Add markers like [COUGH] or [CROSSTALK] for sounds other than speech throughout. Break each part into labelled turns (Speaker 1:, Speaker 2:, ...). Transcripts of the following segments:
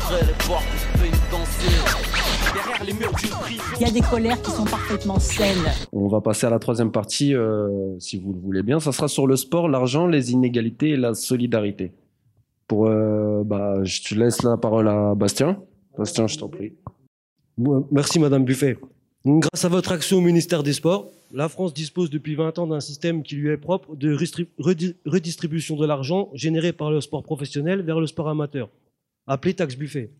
Speaker 1: j'ouvrais les portes et je peux danser. Derrière les murs d'une prison.
Speaker 2: Il y a des colères qui sont parfaitement saines.
Speaker 3: On va passer à la troisième partie, euh, si vous le voulez bien. Ça sera sur le sport, l'argent, les inégalités et la solidarité. Pour, euh, bah, je te laisse la parole à Bastien. Bastien, je t'en prie.
Speaker 4: Merci Madame Buffet. Grâce à votre action au ministère des Sports, la France dispose depuis 20 ans d'un système qui lui est propre de redistribution de l'argent généré par le sport professionnel vers le sport amateur, appelé taxe Buffet.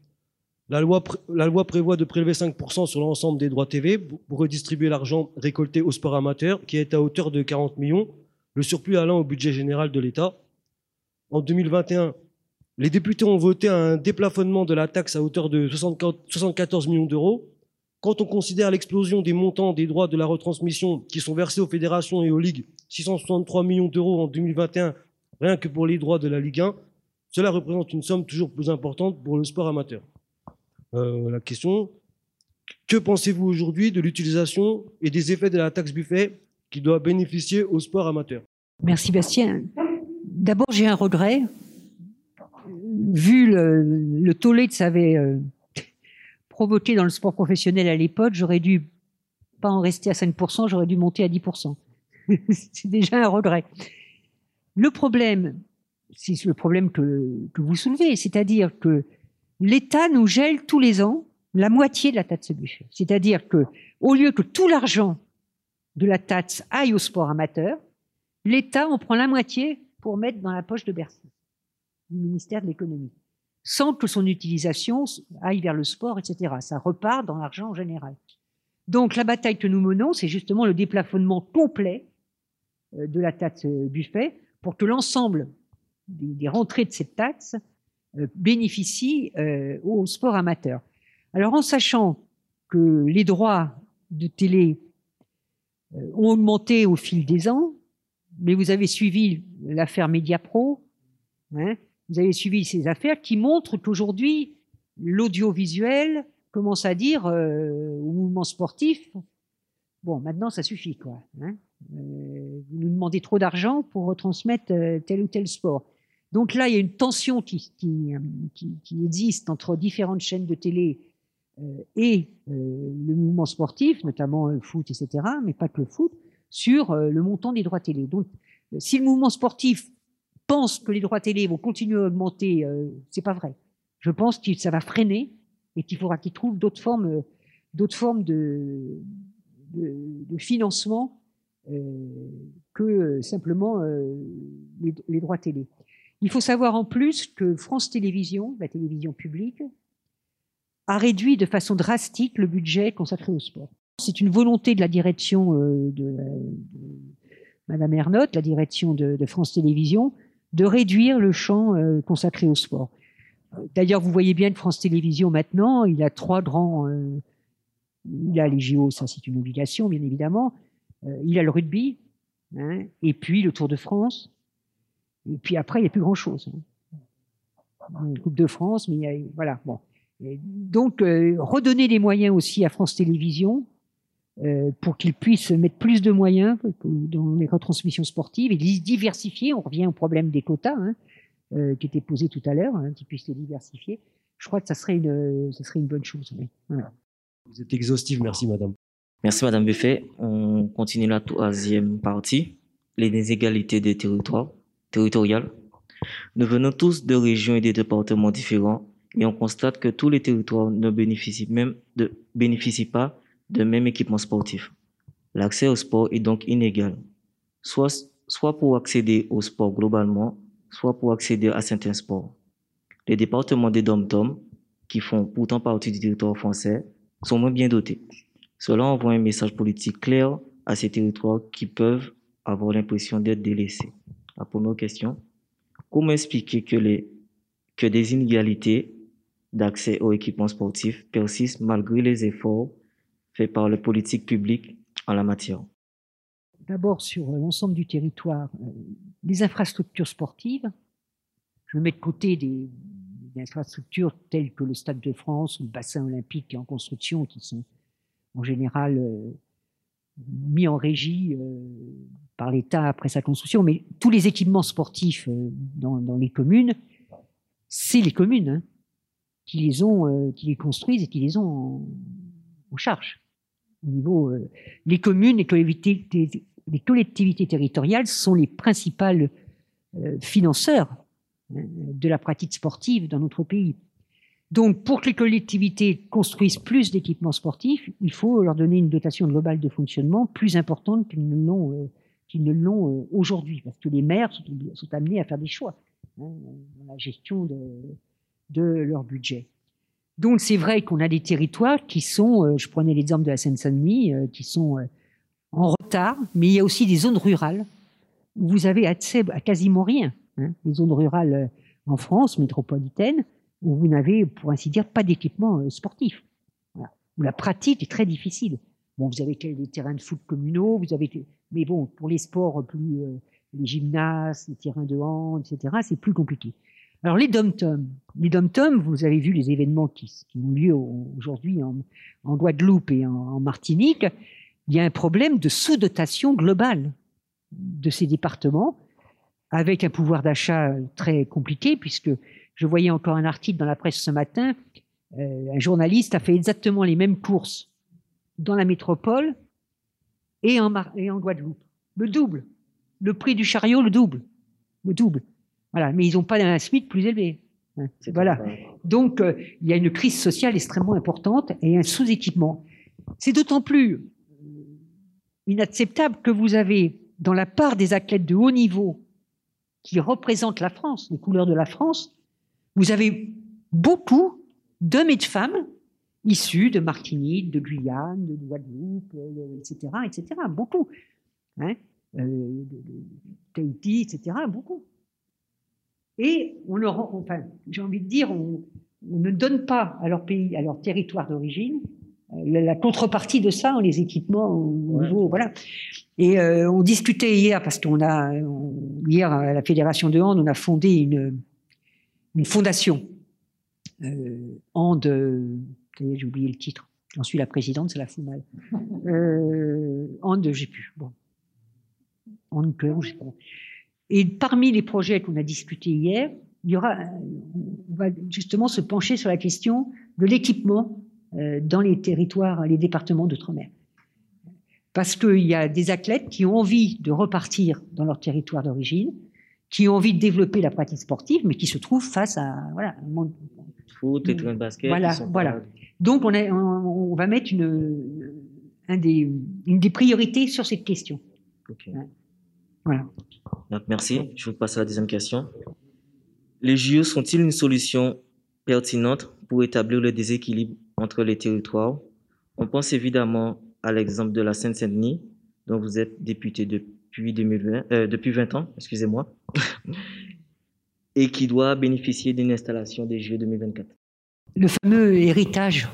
Speaker 4: La loi, la loi prévoit de prélever 5% sur l'ensemble des droits TV pour redistribuer l'argent récolté au sport amateur, qui est à hauteur de 40 millions, le surplus allant au budget général de l'État. En 2021, les députés ont voté un déplafonnement de la taxe à hauteur de 64 74 millions d'euros. Quand on considère l'explosion des montants des droits de la retransmission qui sont versés aux fédérations et aux ligues, 663 millions d'euros en 2021, rien que pour les droits de la Ligue 1, cela représente une somme toujours plus importante pour le sport amateur. Euh, la question, que pensez-vous aujourd'hui de l'utilisation et des effets de la taxe buffet qui doit bénéficier au sport amateur?
Speaker 2: Merci Bastien. D'abord, j'ai un regret. Vu le, tollé que ça avait euh, provoqué dans le sport professionnel à l'époque, j'aurais dû pas en rester à 5%, j'aurais dû monter à 10%. [LAUGHS] C'est déjà un regret. Le problème, c'est le problème que, vous soulevez, c'est-à-dire que l'État nous gèle tous les ans la moitié de la taxe buffet. C'est-à-dire que, au lieu que tout l'argent de la taxe aille au sport amateur, l'État en prend la moitié pour mettre dans la poche de Bercy, du ministère de l'économie, sans que son utilisation aille vers le sport, etc. Ça repart dans l'argent en général. Donc la bataille que nous menons, c'est justement le déplafonnement complet euh, de la taxe buffet pour que l'ensemble des, rentrées de cette taxe euh, bénéficient euh, au sport amateur. Alors en sachant que les droits de télé euh, ont augmenté au fil des ans, mais vous avez suivi l'affaire Mediapro, hein, vous avez suivi ces affaires qui montrent qu'aujourd'hui, l'audiovisuel commence à dire au mouvement sportif, bon, maintenant ça suffit, quoi. Hein, vous nous demandez trop d'argent pour retransmettre tel ou tel sport. Donc là, il y a une tension qui, euh, existe entre différentes chaînes de télé euh, et euh, le mouvement sportif, notamment le foot, etc., mais pas que le foot, sur le montant des droits télé. Donc, si le mouvement sportif pense que les droits télé vont continuer à augmenter, c'est pas vrai. Je pense que ça va freiner et qu'il faudra qu'ils trouvent d'autres formes, d'autres formes de, financement que simplement les droits télé. Il faut savoir en plus que France Télévisions, la télévision publique, a réduit de façon drastique le budget consacré au sport. C'est une volonté de la direction euh, de, la- de Madame Ernotte, la direction de, France Télévisions, de réduire le champ euh, consacré au sport. Euh, D'ailleurs, vous voyez bien que France Télévisions maintenant, il a trois grands. euh, il a les JO, ça c'est une obligation, bien évidemment. Euh, il a le rugby, hein, et puis le Tour de France. Et puis après, il n'y a plus grand-chose. hein. Une Coupe de France, mais il y a, voilà. Bon. Et donc, euh, redonner des moyens aussi à France Télévisions euh, pour qu'ils puissent mettre plus de moyens dans les retransmissions sportives et les diversifier. On revient au problème des quotas hein, euh, qui était posé tout à l'heure, hein, qu'ils puissent les diversifier. Je crois que ça serait une, ça serait une bonne chose. oui. Voilà.
Speaker 4: Vous êtes exhaustif, merci Madame.
Speaker 5: Merci Madame Buffet. On continue la troisième partie, les inégalités des territoires, territoriales. Nous venons tous de régions et de départements différents et on constate que tous les territoires ne bénéficient même de, bénéficient pas de même équipement sportif. L'accès au sport est donc inégal, soit, soit pour accéder au sport globalement, soit pour accéder à certains sports. Les départements des dom qui font pourtant partie du territoire français, sont moins bien dotés. Cela envoie un message politique clair à ces territoires qui peuvent avoir l'impression d'être délaissés. La première question, comment expliquer que, des inégalités d'accès aux équipements sportifs persistent malgré les efforts faits par les politiques publiques en la matière?
Speaker 2: D'abord, sur l'ensemble du territoire, euh, les infrastructures sportives, je mets de côté des, des infrastructures telles que le Stade de France ou le bassin olympique qui est en construction, qui sont en général euh, mis en régie euh, par l'État après sa construction, mais tous les équipements sportifs euh, dans, les communes, c'est les communes hein, qui les ont, euh, qui les construisent et qui les ont en, charge. Au niveau, les communes, les collectivités, les collectivités territoriales sont les principales financeurs de la pratique sportive dans notre pays. Donc, pour que les collectivités construisent plus d'équipements sportifs, il faut leur donner une dotation globale de fonctionnement plus importante qu'ils ne l'ont euh, euh, aujourd'hui, parce que les maires sont, amenés à faire des choix hein, dans la gestion de, leur budget. Donc, c'est vrai qu'on a des territoires qui sont, euh, je prenais l'exemple de la Seine-Saint-Denis, qui sont en retard, mais il y a aussi des zones rurales où vous avez accès à quasiment rien. hein. les zones rurales en France métropolitaine, où vous n'avez, pour ainsi dire, pas d'équipement euh, sportif. Où la pratique est très difficile. Bon, vous avez des terrains de foot communaux, vous avez, mais bon, pour les sports plus, euh, les gymnases, les terrains de hand, etc., c'est plus compliqué. Alors les dom-toms, les dom-toms, vous avez vu les événements qui, ont lieu au- aujourd'hui en, Guadeloupe et en Martinique. Il y a un problème de sous-dotation globale de ces départements, avec un pouvoir d'achat très compliqué, puisque je voyais encore un article dans la presse ce matin, euh, un journaliste a fait exactement les mêmes courses dans la métropole et en, Mar- et en Guadeloupe. Le double. Le prix du chariot, le double. Le double. Voilà. Mais ils n'ont pas un SMIC plus élevé. hein. Voilà. Donc, euh, il y a une crise sociale extrêmement importante et un sous-équipement. C'est d'autant plus euh, inacceptable que vous avez, dans la part des athlètes de haut niveau qui représentent la France, les couleurs de la France, vous avez beaucoup d'hommes et de femmes issus de Martinique, de Guyane, de Guadeloupe, euh, etc., etc., beaucoup. Hein, euh, de, de Tahiti, etc., beaucoup. Et on leur, enfin, j'ai envie de dire, on, on ne donne pas à leur pays, à leur territoire d'origine, euh, la, la contrepartie de ça en les équipements au
Speaker 5: Ouais.
Speaker 2: niveau, voilà. Et euh, on discutait hier parce qu'on a on- hier à la fédération de hand, on a fondé une une fondation euh, y est, J'ai oublié le titre. J'en suis la présidente, ça la fout mal. [LAUGHS] Euh, j'ai plus. Bon, cœur, je sais pas. Et parmi les projets qu'on a discutés hier, il y aura, on va justement se pencher sur la question de l'équipement euh, dans les territoires, les départements d'outre-mer. Parce qu'il y a des athlètes qui ont envie de repartir dans leur territoire d'origine, qui ont envie de développer la pratique sportive, mais qui se trouvent face à voilà, un monde.
Speaker 5: Foot et train de basket.
Speaker 2: Voilà, voilà.
Speaker 5: pas-
Speaker 2: Donc on, a- on, on va mettre une, un des, une des priorités sur cette question.
Speaker 5: Ok.
Speaker 2: Voilà.
Speaker 5: Donc, merci. Je vous passe à la deuxième question. Les JO sont-ils une solution pertinente pour établir le déséquilibre entre les territoires? On pense évidemment à l'exemple de la Seine-Saint-Denis, dont vous êtes député depuis 2020, euh, depuis 20 ans, excusez-moi, [LAUGHS] et qui doit bénéficier d'une installation des JO 2024.
Speaker 2: le fameux héritage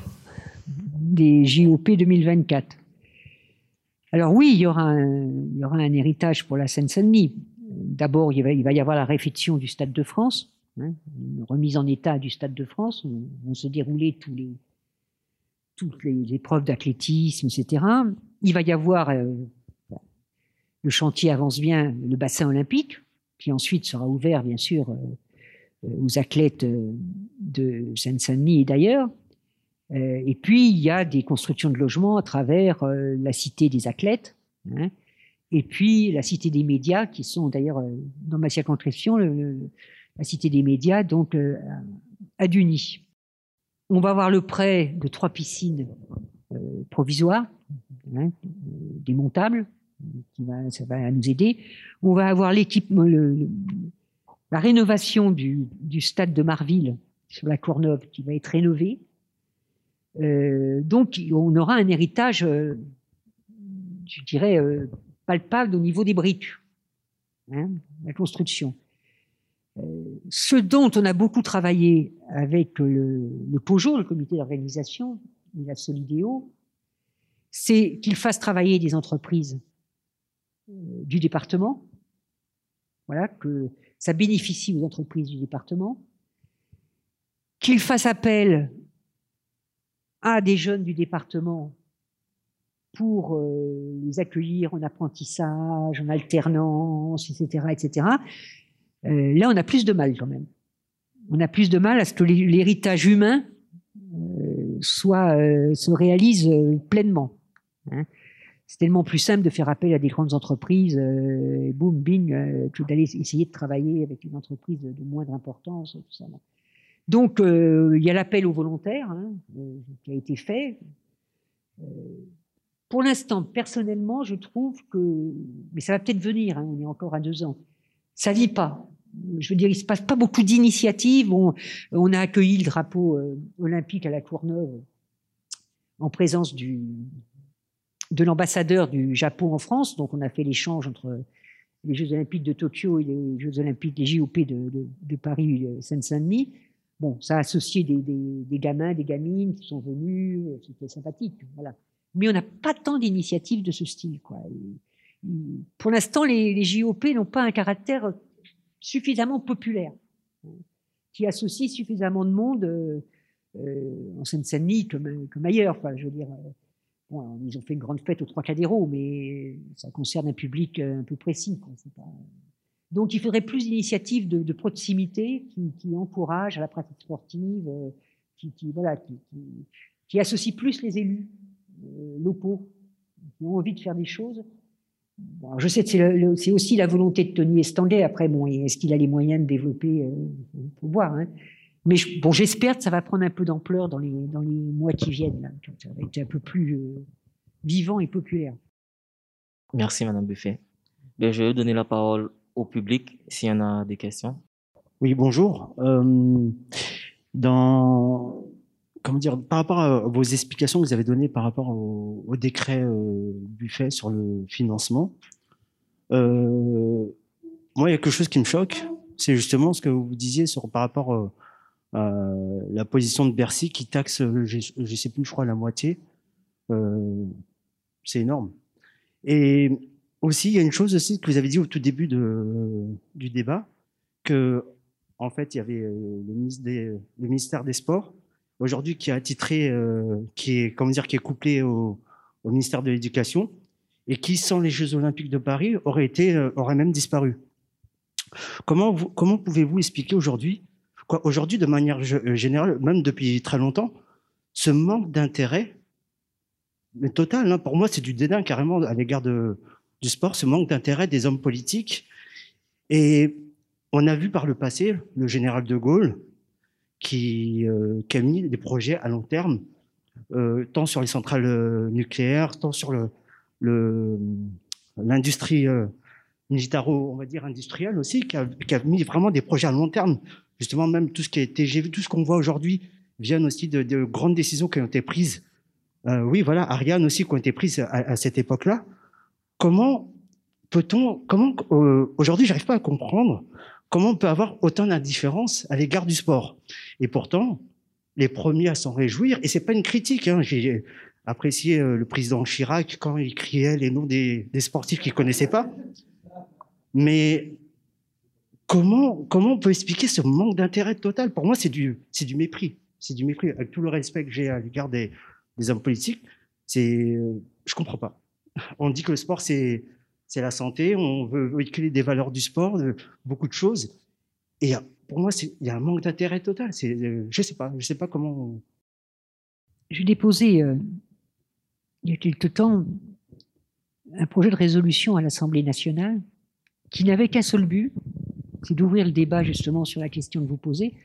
Speaker 2: des JOP 2024. Alors oui, il y aura un, héritage pour la Seine-Saint-Denis. D'abord, il va, y avoir la réfection du Stade de France, hein, une remise en état du Stade de France, où vont se dérouler toutes les épreuves d'athlétisme, etc. Il va y avoir, euh, le chantier avance bien, le bassin olympique, qui ensuite sera ouvert, bien sûr, euh, euh, aux athlètes euh, de Seine-Saint-Denis et d'ailleurs. Et puis, il y a des constructions de logements à travers la cité des athlètes, hein, et puis la cité des médias, qui sont d'ailleurs dans ma circonscription, la cité des médias, donc à Duny. On va avoir le prêt de trois piscines provisoires, hein, démontables, qui va, ça va nous aider. On va avoir l'équipement, la rénovation du, stade de Marville sur la Courneuve qui va être rénové. Euh, donc, on aura un héritage, euh, je dirais, euh, palpable au niveau des briques, hein, la construction. Ce dont on a beaucoup travaillé avec le, le POJO, le comité d'organisation, et la Solidéo, c'est qu'il fasse travailler des entreprises du département, voilà, que ça bénéficie aux entreprises du département, qu'il fasse appel à des jeunes du département pour euh, les accueillir en apprentissage, en alternance, etc., etc. Euh, là, on a plus de mal quand même. on a plus de mal à ce que l'héritage humain euh, soit, euh, se réalise euh, pleinement. hein. C'est tellement plus simple de faire appel à des grandes entreprises, euh, boum, bing, euh, que d'aller essayer de travailler avec une entreprise de, moindre importance. Donc, euh, il y a l'appel aux volontaires hein, euh, qui a été fait. Pour l'instant, personnellement, je trouve que, mais ça va peut-être venir, hein, on est encore à deux ans, ça vit pas. Je veux dire, il se passe pas beaucoup d'initiatives. On, a accueilli le drapeau olympique à la Courneuve en présence du, de l'ambassadeur du Japon en France. Donc, on a fait l'échange entre les Jeux Olympiques de Tokyo et les Jeux Olympiques, les JOP de, Paris, euh, Seine-Saint-Denis. Bon, ça a associé des, gamins, des gamines qui sont venus, euh, c'était sympathique, voilà. Mais on n'a pas tant d'initiatives de ce style, quoi. Pour l'instant, les, JOP n'ont pas un caractère suffisamment populaire, hein, qui associe suffisamment de monde euh, en Seine-Saint-Denis comme, ailleurs. Enfin, je veux dire, bon, ils ont fait une grande fête aux Trois Cadéros, mais ça concerne un public euh, un peu précis. Quoi. Donc, il faudrait plus d'initiatives de, proximité qui, qui encouragent à la pratique sportive, euh, qui, qui, voilà, qui, qui, associent plus les élus euh, locaux, qui ont envie de faire des choses. Bon, je sais que c'est aussi la volonté de Tony Estanguet. Après, bon, est-ce qu'il a les moyens de développer euh, faut voir. Hein. Mais je- bon, j'espère que ça va prendre un peu d'ampleur dans les, dans les mois qui viennent. Là, que ça va être un peu plus euh, vivant et populaire.
Speaker 5: Merci, Madame Buffet. Ben, je vais donner la parole au public s'il y en a des questions.
Speaker 6: Oui, bonjour. Euh, dans, comment dire, par rapport à vos explications que vous avez données par rapport au, au décret euh, Buffet sur le financement, euh, moi, il y a quelque chose qui me choque, c'est justement ce que vous disiez sur, par rapport euh, la position de Bercy qui taxe, euh, je ne sais plus, je crois, la moitié. Euh, c'est énorme. Et aussi, il y a une chose aussi que vous avez dit au tout début de, du débat, que en fait, il y avait euh, le, ministère des Sports, aujourd'hui qui est attitré, euh, qui est, comment dire, qui est couplé au, ministère de l'Éducation, et qui, sans les Jeux Olympiques de Paris, aurait été, euh, aurait même disparu. Comment, vous- comment pouvez-vous expliquer aujourd'hui, aujourd'hui de manière euh, générale, même depuis très longtemps, ce manque d'intérêt, total, hein, pour moi, c'est du dédain carrément à l'égard du sport, ce manque d'intérêt des hommes politiques. Et on a vu par le passé le général de Gaulle qui, euh, a mis des projets à long terme, euh, tant sur les centrales nucléaires, tant sur l'industrie militaro, on va dire industrielle aussi, qui a mis vraiment des projets à long terme. Justement, même tout ce qui a été, j'ai vu tout ce qu'on voit aujourd'hui viennent aussi de, de grandes décisions qui ont été prises. Euh, oui, voilà, Ariane aussi qui ont été prises à, à cette époque-là. Comment peut-on, comment euh, aujourd'hui, j'arrive pas à comprendre comment on peut avoir autant d'indifférence à l'égard du sport. Et pourtant, les premiers à s'en réjouir, et c'est pas une critique, hein, j'ai apprécié euh, le président Chirac quand il criait les noms des, des sportifs qu'il connaissait pas. Mais comment, comment on peut expliquer ce manque d'intérêt total? Pour moi, c'est du, du mépris. C'est du mépris. Avec tout le respect que j'ai à l'égard des, des hommes politiques, c'est, euh, je comprends pas. On dit que le sport, c'est, la santé, on veut véhiculer des valeurs du sport, beaucoup de choses. Et euh, pour moi, il y a un manque d'intérêt total. Euh, je sais sais pas comment.
Speaker 2: J'ai déposé euh, il y a quelque temps un projet de résolution à l'Assemblée nationale qui n'avait qu'un seul but, c'est d'ouvrir le débat justement sur la question que vous posez,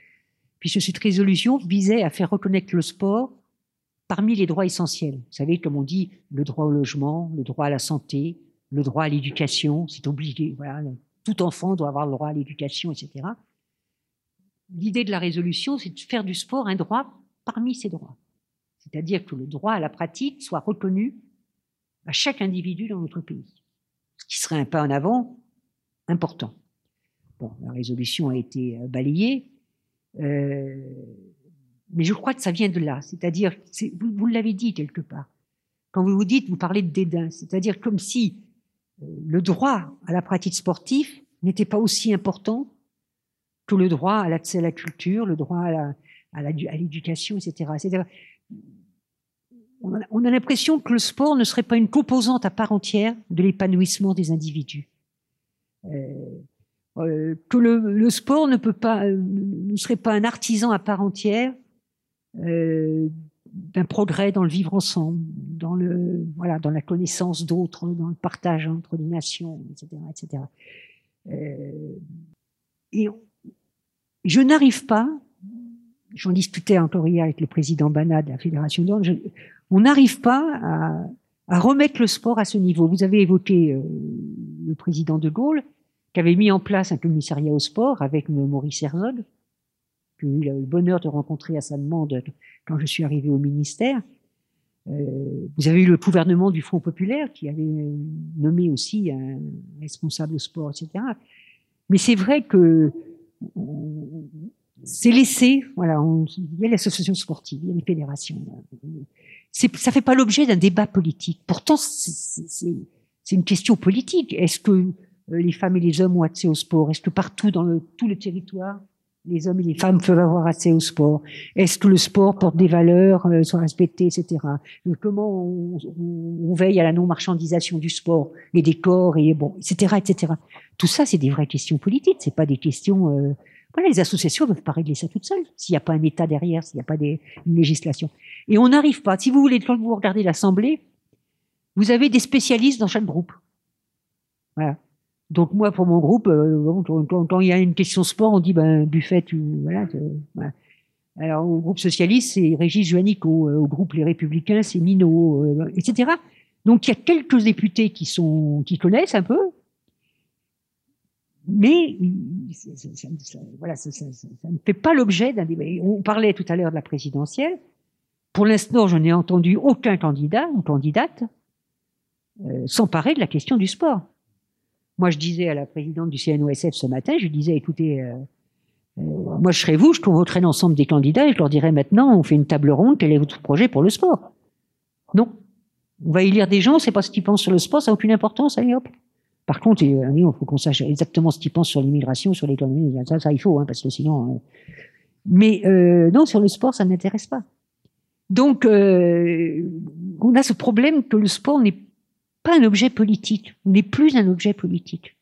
Speaker 2: puisque cette résolution visait à faire reconnaître le sport parmi les droits essentiels. Vous savez, comme on dit, le droit au logement, le droit à la santé, le droit à l'éducation, c'est obligé. Tout enfant doit avoir le droit à l'éducation, etc. L'idée de la résolution, c'est de faire du sport un droit parmi ces droits. C'est-à-dire que le droit à la pratique soit reconnu à chaque individu dans notre pays. Ce qui serait un pas en avant important. La résolution a été euh, balayée, euh, mais je crois que ça vient de là. C'est-à-dire, c'est- vous, l'avez dit quelque part, quand vous vous dites, vous parlez de dédain, c'est-à-dire comme si euh, le droit à la pratique sportive n'était pas aussi important que le droit à l'accès à la culture, le droit à l'éducation, etc. On a, on a l'impression que le sport ne serait pas une composante à part entière de l'épanouissement des individus. Euh, que le, le sport ne peut pas, euh, ne serait pas un artisan à part entière euh, d'un progrès dans le vivre ensemble, dans le voilà, dans la connaissance d'autres, dans le partage entre les nations, etc., etc. Euh, et je n'arrive pas, j'en discutais encore hier avec le président Bana de la Fédération d'Orne, je- on n'arrive pas à, à remettre le sport à ce niveau. Vous avez évoqué euh, le président de Gaulle, qui avait mis en place un commissariat au sport avec le Maurice Herzog, que j'ai eu le bonheur de rencontrer à sa demande quand je suis arrivé au ministère. Euh, vous avez eu le gouvernement du Front populaire qui avait euh, nommé aussi un responsable au sport, etc. Mais c'est vrai que c'est laissé, voilà, on- il y a l'association sportive, il y a les fédérations. Ça fait pas l'objet d'un débat politique. Pourtant, c'est, c'est- une question politique. Est-ce que euh, les femmes et les hommes ont accès au sport Est-ce que partout dans tout le territoire, les hommes et les femmes peuvent avoir accès au sport? Est-ce que le sport porte des valeurs, euh, soit respectées, etc. Euh, Comment on, veille à la non-marchandisation du sport, les décors, et bon, etc., etc. Tout ça, c'est des vraies questions politiques. C'est pas des questions. euh, les associations ne peuvent pas régler ça toutes seules. S'il n'y a pas un État derrière, s'il n'y a pas des, une législation. Et on n'arrive pas. Si vous voulez, quand vous regardez l'Assemblée, vous avez des spécialistes dans chaque groupe. Voilà. Donc moi, pour mon groupe, euh, quand, il y a une question sport, on dit ben Buffet, tu, voilà, tu- voilà. Alors au groupe socialiste, c'est Régis Juanico. Euh, Au groupe Les Républicains, c'est Minot, euh, etc. Donc il y a quelques députés qui sont qui connaissent un peu, mais ça, voilà, ça, ne fait pas l'objet d'un débat. On parlait tout à l'heure de la présidentielle. Pour l'instant, je n'ai entendu aucun candidat ou candidate euh, s'emparer de la question du sport. Moi, je disais à la présidente du CNOSF ce matin, je disais, écoutez, euh, euh, moi je serais vous, je convoquerais l'ensemble des candidats et je leur dirais maintenant, on fait une table ronde, quel est votre projet pour le sport? Non. On va élire des gens, sait pas ce qu'ils pensent sur le sport, ça n'a aucune importance, allez hop. Par contre, il faut qu'on sache exactement ce qu'ils pensent sur l'immigration, sur l'économie, ça, ça il faut, hein, parce que sinon... euh, Mais euh, non, sur le sport, ça ne m'intéresse pas. Donc, euh, on a ce problème que le sport n'est pas un objet politique, on n'est plus un objet politique.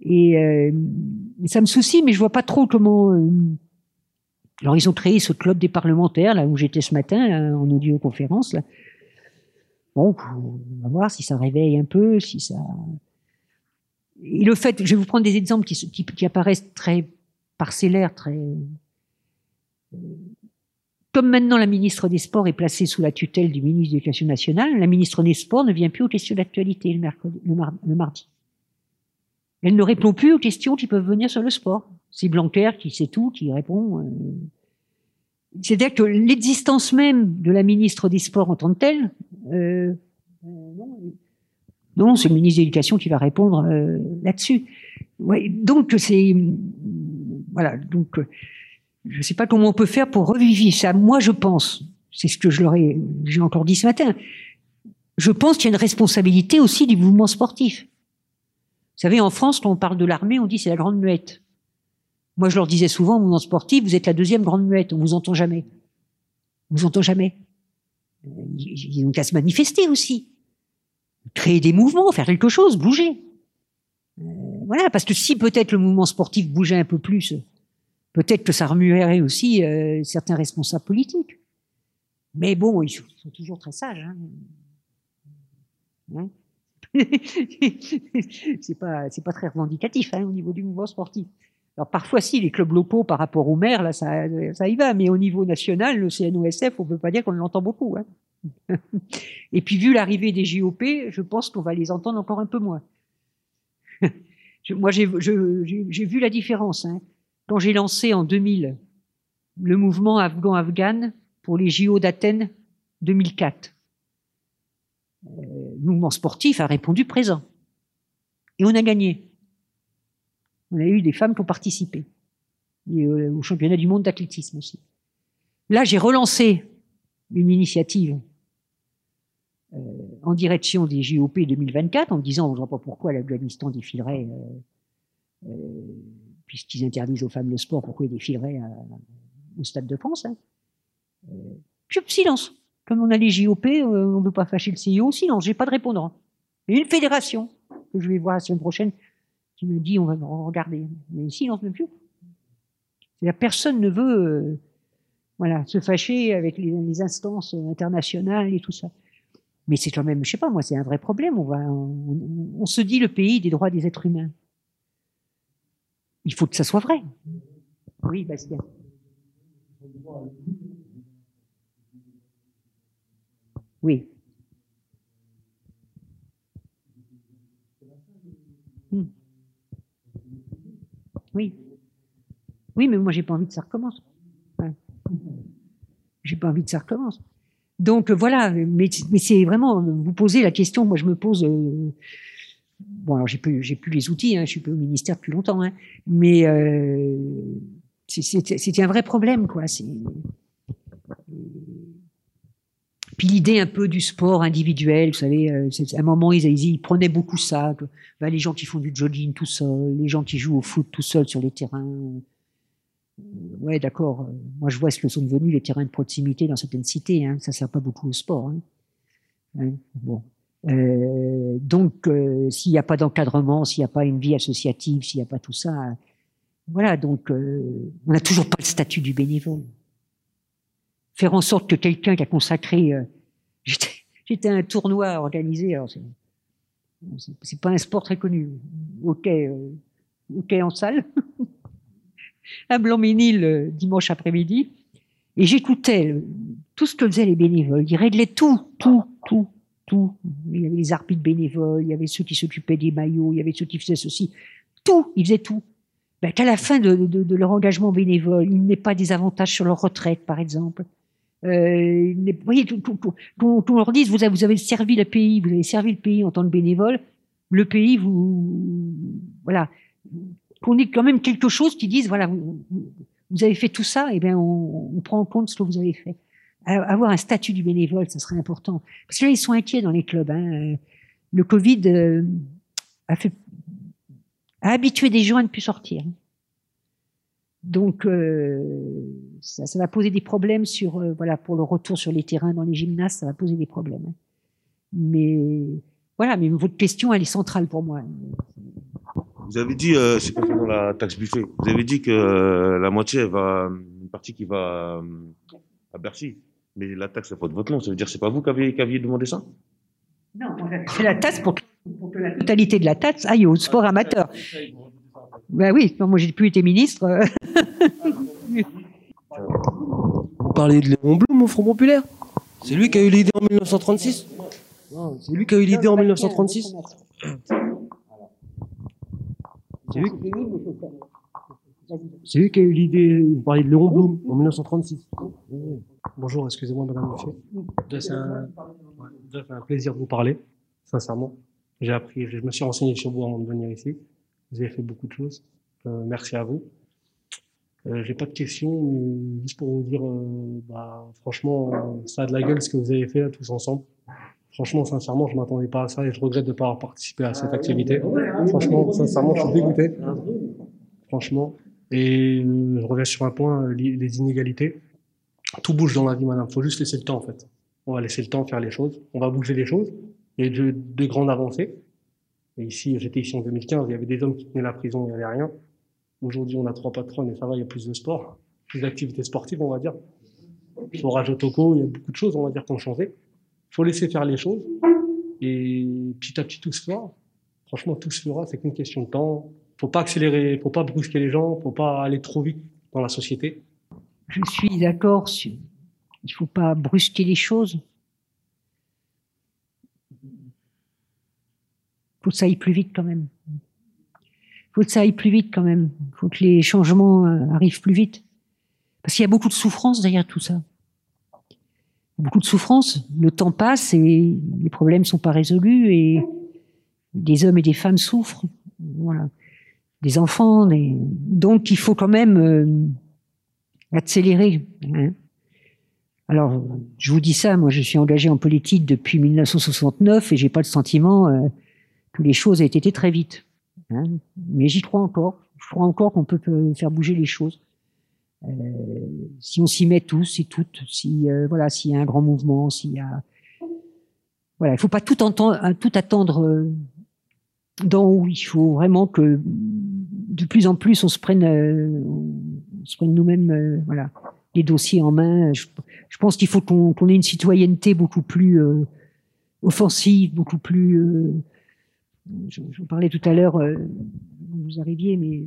Speaker 2: Et euh, ça me soucie, mais je vois pas trop comment. euh, Alors, ils ont créé ce club des parlementaires, là où j'étais ce matin, là, en audioconférence. Là. Bon, on va voir si ça réveille un peu, si ça. Et le fait, je vais vous prendre des exemples qui, qui, qui apparaissent très parcellaires, très. Comme maintenant la ministre des Sports est placée sous la tutelle du ministre de l'Éducation nationale, la ministre des Sports ne vient plus aux questions d'actualité le, mardi. Elle ne répond plus aux questions qui peuvent venir sur le sport. C'est Blanquer qui sait tout, qui répond. euh. C'est-à-dire que l'existence même de la ministre des Sports en tant que telle, euh, euh, non, non, c'est le ministre de l'Éducation qui va répondre euh, là-dessus. Donc c'est voilà. Donc je ne sais pas comment on peut faire pour revivre ça. Moi, je pense, c'est ce que je leur ai, j'ai encore dit ce matin. Je pense qu'il y a une responsabilité aussi du mouvement sportif. Vous savez, en France, quand on parle de l'armée, on dit c'est la grande muette. Moi, je leur disais souvent, au mouvement sportif, vous êtes la deuxième grande muette, on vous entend jamais. On vous entend jamais. Ils ils ont qu'à se manifester aussi. Créer des mouvements, faire quelque chose, bouger. Euh, voilà, parce que si peut-être le mouvement sportif bougeait un peu plus, peut-être que ça remuerait aussi euh, certains responsables politiques. Mais bon, ils sont, toujours très sages. Hein. Hein? [LAUGHS] C'est pas c'est pas très revendicatif hein, au niveau du mouvement sportif. Alors parfois si les clubs locaux par rapport aux maires là ça ça y va, mais au niveau national le CNOSF on peut pas dire qu'on l'entend beaucoup. Hein. [LAUGHS] Et puis vu l'arrivée des JOP, je pense qu'on va les entendre encore un peu moins. [LAUGHS] Moi j'ai vu la différence. Quand j'ai lancé en 2000 le mouvement afghan-afghan pour les JO d'Athènes 2004 le mouvement sportif a répondu présent. Et on a gagné. On a eu des femmes qui ont participé. Et euh, au championnat du monde d'athlétisme aussi. Là, j'ai relancé une initiative euh, en direction des JOP 2024 en me disant, je ne vois pas pourquoi l'Afghanistan défilerait, euh, euh, puisqu'ils interdisent aux femmes le sport, pourquoi ils défileraient à- au Stade de France. Hein. Euh, silence. Comme on a les JOP, euh, on ne veut pas fâcher le CIO, silence, j'ai pas de répondant. A une fédération que je vais voir la semaine prochaine qui me dit on va regarder. Mais n'en veut plus. Personne ne veut euh, voilà, se fâcher avec les, instances internationales et tout ça. Mais c'est quand même, je sais pas, moi, c'est un vrai problème. On, se dit le pays des droits des êtres humains. Il faut que ça soit vrai. Oui, Bastien. Oui. Hmm. Oui. Oui, mais moi, j'ai pas envie que ça recommence. Ouais. J'ai pas envie que ça recommence. Donc voilà, mais, mais c'est vraiment vous posez la question. Moi, je me pose. Euh, bon, alors j'ai plus, les outils. Hein, je suis plus au ministère depuis longtemps, hein, mais euh, c'est un vrai problème, quoi. C'est puis l'idée un peu du sport individuel, vous savez, euh, à un moment ils, prenaient beaucoup ça. Ben, les gens qui font du jogging tout seuls, les gens qui jouent au foot tout seuls sur les terrains. Euh, ouais, d'accord. Euh, moi, je vois ce que sont devenus les terrains de proximité dans certaines cités. Hein. Ça sert pas beaucoup au sport. Hein bon. Euh, donc, euh, s'il n'y a pas d'encadrement, s'il n'y a pas une vie associative, s'il n'y a pas tout ça, voilà. Donc, euh, on n'a toujours pas le statut du bénévole faire en sorte que quelqu'un qui a consacré, euh, [LAUGHS] j'étais un tournoi organisé, alors c'est pas un sport très connu, ok, ok en salle, [LAUGHS] à Blanc-Ménil dimanche après-midi, et j'écoutais tout ce que faisaient les bénévoles. Ils réglaient tout, tout, tout, tout. Il y avait les arbitres bénévoles, il y avait ceux qui s'occupaient des maillots, il y avait ceux qui faisaient ceci. Tout, ils faisaient tout. Ben, qu'à la fin de, de, leur engagement bénévole, il n'ait pas des avantages sur leur retraite, par exemple. Euh, vous voyez, qu'on leur dise, vous avez, vous avez servi le pays, vous avez servi le pays en tant que bénévole, le pays, vous, voilà, qu'on ait quand même quelque chose qui dise, voilà, vous, avez fait tout ça, et eh bien on, prend en compte ce que vous avez fait. Avoir un statut du bénévole, ça serait important. Parce que là, ils sont inquiets dans les clubs. Hein. Le Covid euh, a habitué des gens à ne plus sortir. Donc, euh, ça, va poser des problèmes sur, euh, voilà, pour le retour sur les terrains dans les gymnases, ça va poser des problèmes. Mais voilà, mais votre question, elle est centrale pour moi.
Speaker 7: Vous avez dit, euh, c'est concernant la taxe buffet, vous avez dit que euh, la moitié, va, une partie qui va euh, à Bercy. Mais la taxe, c'est pas de votre nom, ça veut dire que c'est pas vous qui aviez, qui aviez demandé ça?
Speaker 2: Non, c'est la taxe pour, pour, que la totalité de la taxe aille au sport amateur. Ben oui, non, moi j'ai plus été ministre.
Speaker 4: Vous parlez de Léon Blum au Front Populaire? C'est lui qui a eu l'idée en 1936 Non, c'est lui qui a eu l'idée en 1936 C'est lui, c'est lui qui a eu l'idée, vous parlez de Léon Blum en 1936
Speaker 8: Bonjour, excusez-moi Madame Buffet. C'est un, un plaisir de vous parler, sincèrement. J'ai appris, je me suis renseigné sur vous avant de venir ici. Vous avez fait beaucoup de choses. Euh, merci à vous. Euh, J'ai pas de questions, mais juste pour vous dire, euh, bah, franchement, ça a de la gueule ce que vous avez fait là, tous ensemble. Franchement, sincèrement, je m'attendais pas à ça et je regrette de ne pas avoir participé à cette activité. Franchement, sincèrement, je suis dégoûté. Franchement. Et euh, je reviens sur un point, les inégalités. Tout bouge dans la vie, madame. Faut juste laisser le temps, en fait. On va laisser le temps faire les choses. On va bouger les choses. Il y a de, de grandes avancées. Et ici, j'étais ici en 2015, il y avait des hommes qui tenaient la prison, il n'y avait rien. Aujourd'hui, on a trois patronnes et ça va, il y a plus de sport, plus d'activités sportives, on va dire. Forage au toco, il y a beaucoup de choses, on va dire, qui ont changé. Il faut laisser faire les choses et petit à petit tout se fera. Franchement, tout se fera, c'est qu'une question de temps. Faut pas accélérer, faut pas brusquer les gens, faut pas aller trop vite dans la société.
Speaker 2: Je suis d'accord, il faut pas brusquer les choses. faut que ça aille plus vite quand même. faut que ça aille plus vite quand même. faut que les changements euh, arrivent plus vite. Parce qu'il y a beaucoup de souffrance derrière tout ça. Beaucoup de souffrance. Le temps passe et les problèmes sont pas résolus et des hommes et des femmes souffrent. Voilà. Des enfants. Donc il faut quand même euh, accélérer. Hein. Alors, je vous dis ça, moi je suis engagé en politique depuis 1969 et j'ai pas le sentiment euh, que les choses aient été très vite. Hein. Mais j'y crois encore. Je crois encore qu'on peut faire bouger les choses. Euh, si on s'y met tous et toutes, si euh, voilà, s'il y a un grand mouvement, s'il y a voilà, il faut pas tout tout attendre euh, dont il faut vraiment que de plus en plus on se prenne, euh, se prenne nous-mêmes euh, voilà, les dossiers en main. Je, je pense qu'il faut qu'on ait une citoyenneté beaucoup plus euh, offensive, beaucoup plus. euh, je- J'en parlais tout à l'heure, euh, vous arriviez, mais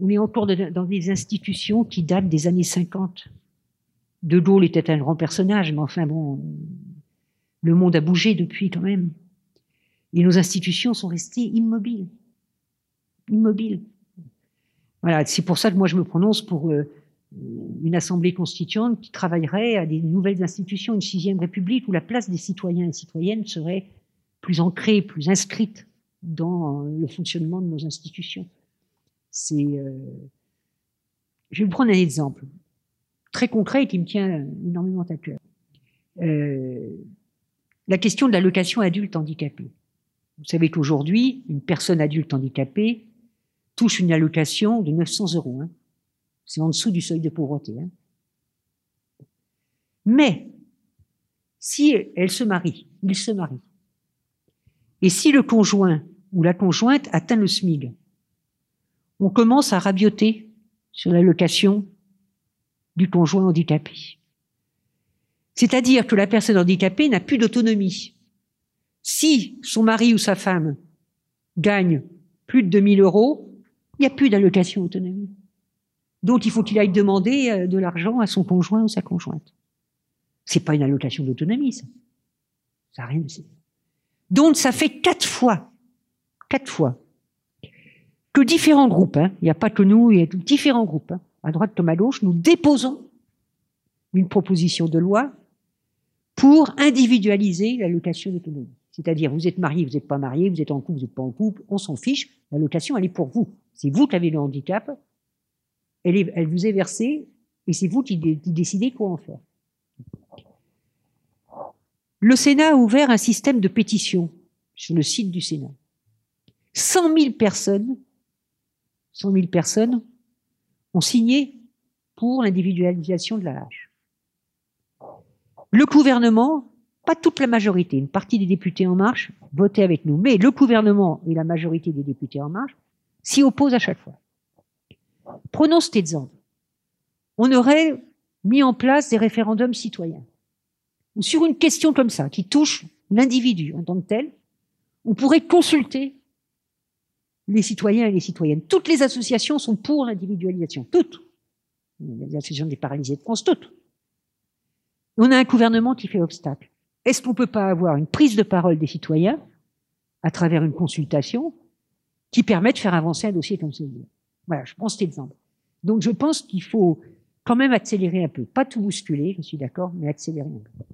Speaker 2: on est encore dans des institutions qui datent des années 50. De Gaulle était un grand personnage, mais enfin bon, le monde a bougé depuis quand même. Et nos institutions sont restées immobiles. Immobiles. Voilà, c'est pour ça que moi je me prononce pour euh, une assemblée constituante qui travaillerait à des nouvelles institutions, une sixième république où la place des citoyens et citoyennes serait plus ancrée, plus inscrite dans le fonctionnement de nos institutions. C'est, euh, Je vais vous prendre un exemple très concret et qui me tient énormément à cœur. Euh, la question de l'allocation adulte handicapé. Vous savez qu'aujourd'hui, une personne adulte handicapée touche une allocation de 900 euros. hein. C'est en dessous du seuil de pauvreté. hein. Mais, si elle se marie, il se marie, et si le conjoint ou la conjointe atteint le SMIG, on commence à rabioter sur l'allocation du conjoint handicapé. C'est-à-dire que la personne handicapée n'a plus d'autonomie. Si son mari ou sa femme gagne plus de 2000 euros, il n'y a plus d'allocation autonomie. Donc il faut qu'il aille demander euh, de l'argent à son conjoint ou sa conjointe. C'est pas une allocation d'autonomie, ça. Ça rien de Donc ça fait quatre fois, quatre fois, que différents groupes, hein, il n'y a pas que nous, il y a différents groupes, hein, à droite comme à gauche, nous déposons une proposition de loi pour individualiser l'allocation d'autonomie. C'est-à-dire, vous êtes marié, vous n'êtes pas marié, vous êtes en couple, vous n'êtes pas en couple, on s'en fiche, l'allocation, elle est pour vous. C'est vous qui avez le handicap, elle, vous est versée, et c'est vous qui, dé- qui décidez quoi en faire. Le Sénat a ouvert un système de pétition sur le site du Sénat. 100 000 personnes, 100 000 personnes ont signé pour l'individualisation de la hache. Le gouvernement, pas toute la majorité, une partie des députés En Marche votaient avec nous, mais le gouvernement et la majorité des députés En Marche s'y opposent à chaque fois. Prenons exemple. On aurait mis en place des référendums citoyens. Sur une question comme ça, qui touche l'individu en tant que tel, on pourrait consulter les citoyens et les citoyennes. Toutes les associations sont pour l'individualisation, toutes. Les associations des paralysés de France, toutes. On a un gouvernement qui fait obstacle. Est-ce qu'on ne peut pas avoir une prise de parole des citoyens à travers une consultation qui permet de faire avancer un dossier comme celui-là Voilà, je prends cet exemple. Donc je pense qu'il faut quand même accélérer un peu. Pas tout bousculer, je suis d'accord, mais accélérer un peu.